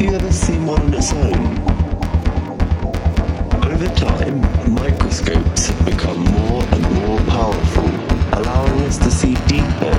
Have you ever seen one on its own? Over time, microscopes have become more and more powerful, allowing us to see deeper